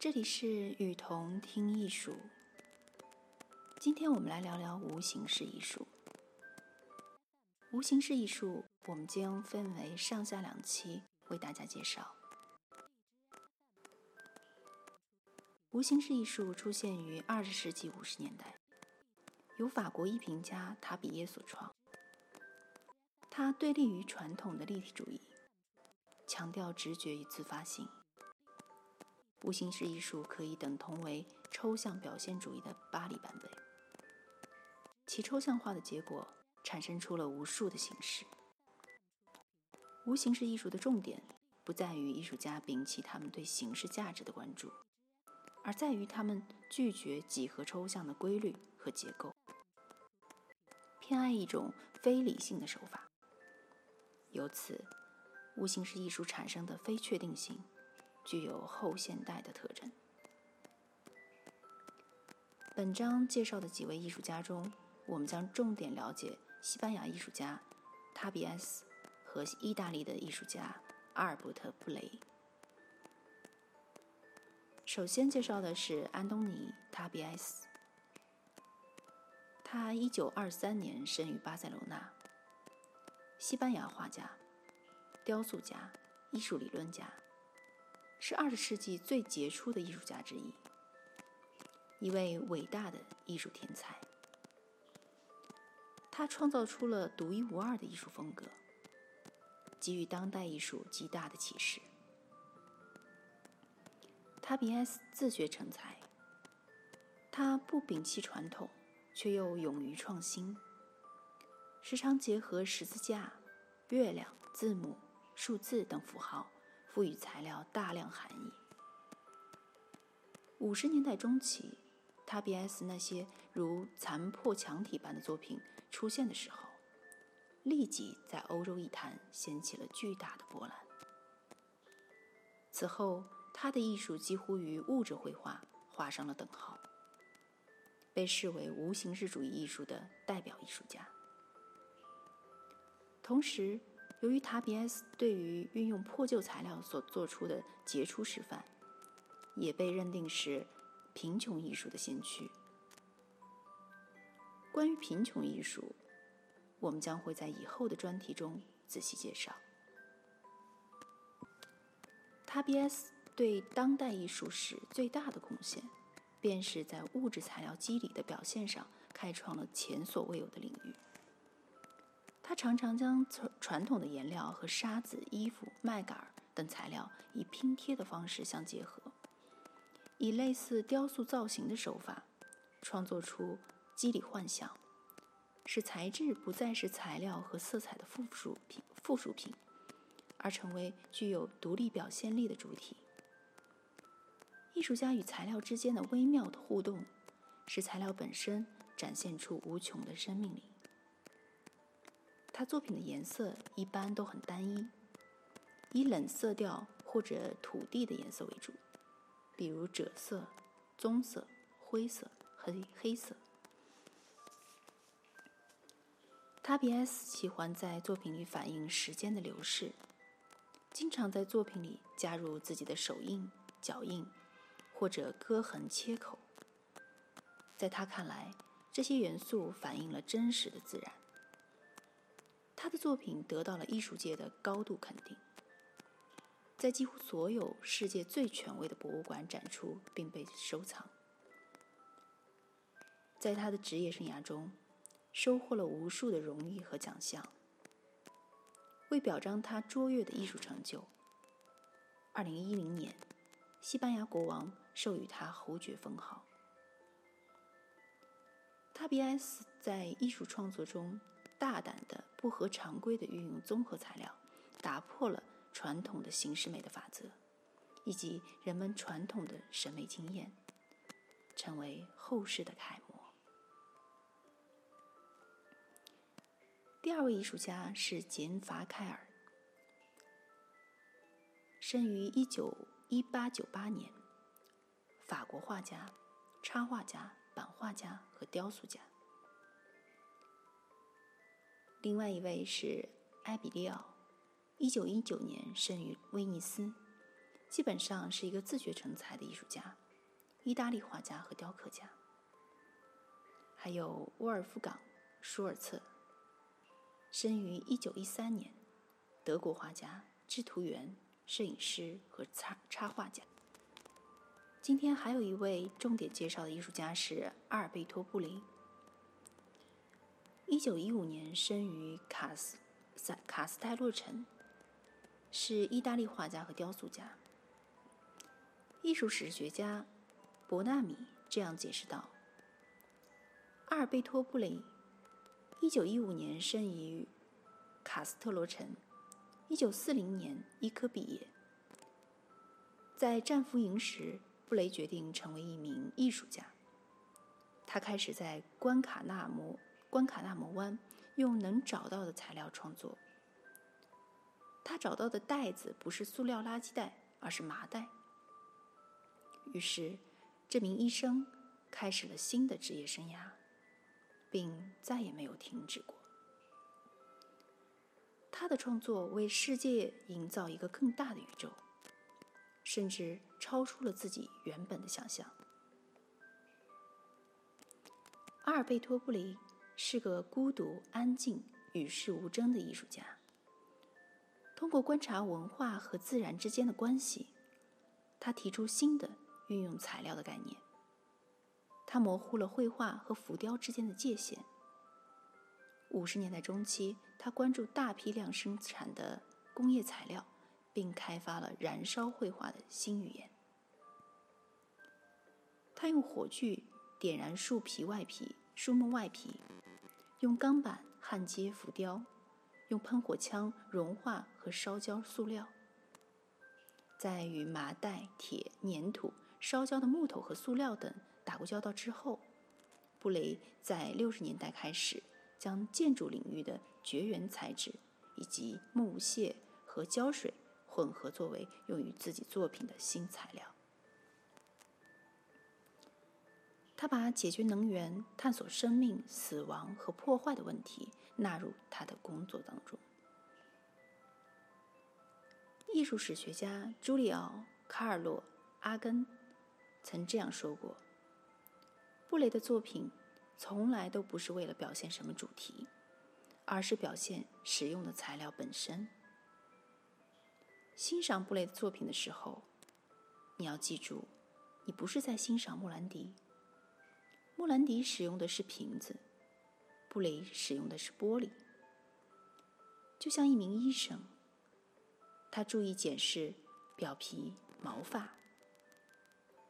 这里是雨桐听艺术。今天我们来聊聊无形式艺术。无形式艺术，我们将分为上下两期为大家介绍。无形式艺术出现于二十世纪五十年代，由法国艺评家塔比耶所创。它对立于传统的立体主义，强调直觉与自发性。无形式艺术可以等同为抽象表现主义的巴黎版本，其抽象化的结果产生出了无数的形式。无形式艺术的重点不在于艺术家摒弃他们对形式价值的关注。而在于他们拒绝几何抽象的规律和结构，偏爱一种非理性的手法。由此，无形式艺术产生的非确定性具有后现代的特征。本章介绍的几位艺术家中，我们将重点了解西班牙艺术家塔比埃斯和意大利的艺术家阿尔伯特·布雷。首先介绍的是安东尼·塔比埃斯。他一九二三年生于巴塞罗那，西班牙画家、雕塑家、艺术理论家，是二十世纪最杰出的艺术家之一，一位伟大的艺术天才。他创造出了独一无二的艺术风格，给予当代艺术极大的启示。塔比埃斯自学成才，他不摒弃传统，却又勇于创新，时常结合十字架、月亮、字母、数字等符号，赋予材料大量含义。五十年代中期，塔比埃斯那些如残破墙体般的作品出现的时候，立即在欧洲艺坛掀起了巨大的波澜。此后，他的艺术几乎与物质绘画画上了等号，被视为无形式主义艺术的代表艺术家。同时，由于塔比埃斯对于运用破旧材料所做出的杰出示范，也被认定是贫穷艺术的先驱。关于贫穷艺术，我们将会在以后的专题中仔细介绍。塔比埃斯。对当代艺术史最大的贡献，便是在物质材料肌理的表现上开创了前所未有的领域。他常常将传传统的颜料和沙子、衣服、麦秆等材料以拼贴的方式相结合，以类似雕塑造型的手法创作出肌理幻想，使材质不再是材料和色彩的附属品，附属品，而成为具有独立表现力的主体。艺术家与材料之间的微妙的互动，使材料本身展现出无穷的生命力。他作品的颜色一般都很单一，以冷色调或者土地的颜色为主，比如赭色、棕色、灰色、黑黑色。塔比埃斯喜欢在作品里反映时间的流逝，经常在作品里加入自己的手印、脚印。或者割痕切口，在他看来，这些元素反映了真实的自然。他的作品得到了艺术界的高度肯定，在几乎所有世界最权威的博物馆展出并被收藏。在他的职业生涯中，收获了无数的荣誉和奖项。为表彰他卓越的艺术成就，二零一零年。西班牙国王授予他侯爵封号。塔比埃斯在艺术创作中大胆的、不合常规的运用综合材料，打破了传统的形式美的法则，以及人们传统的审美经验，成为后世的楷模。第二位艺术家是简·法凯尔，生于一九。一八九八年，法国画家、插画家、版画家和雕塑家。另外一位是埃比利奥，一九一九年生于威尼斯，基本上是一个自学成才的艺术家，意大利画家和雕刻家。还有沃尔夫冈·舒尔策，生于一九一三年，德国画家、制图员、摄影师和插插画家。今天还有一位重点介绍的艺术家是阿尔贝托·布林。一九一五年生于卡斯萨卡斯泰洛城，是意大利画家和雕塑家。艺术史学家伯纳米这样解释道。阿尔贝托·布雷，一九一五年生于卡斯特罗城，一九四零年医科毕业。在战俘营时，布雷决定成为一名艺术家。他开始在关卡纳摩关卡纳摩湾用能找到的材料创作。他找到的袋子不是塑料垃圾袋，而是麻袋。于是，这名医生开始了新的职业生涯。并再也没有停止过。他的创作为世界营造一个更大的宇宙，甚至超出了自己原本的想象。阿尔贝托·布雷是个孤独、安静、与世无争的艺术家。通过观察文化和自然之间的关系，他提出新的运用材料的概念。他模糊了绘画和浮雕之间的界限。五十年代中期，他关注大批量生产的工业材料，并开发了燃烧绘画的新语言。他用火炬点燃树皮外皮、树木外皮，用钢板焊接浮雕，用喷火枪融化和烧焦塑料，在与麻袋、铁、粘土、烧焦的木头和塑料等。打过交道之后，布雷在六十年代开始将建筑领域的绝缘材质以及木屑和胶水混合作为用于自己作品的新材料。他把解决能源、探索生命、死亡和破坏的问题纳入他的工作当中。艺术史学家朱利奥·卡尔洛·阿根曾这样说过。布雷的作品从来都不是为了表现什么主题，而是表现使用的材料本身。欣赏布雷的作品的时候，你要记住，你不是在欣赏莫兰迪。莫兰迪使用的是瓶子，布雷使用的是玻璃。就像一名医生，他注意检视表皮、毛发。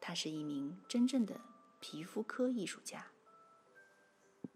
他是一名真正的。皮肤科艺术家。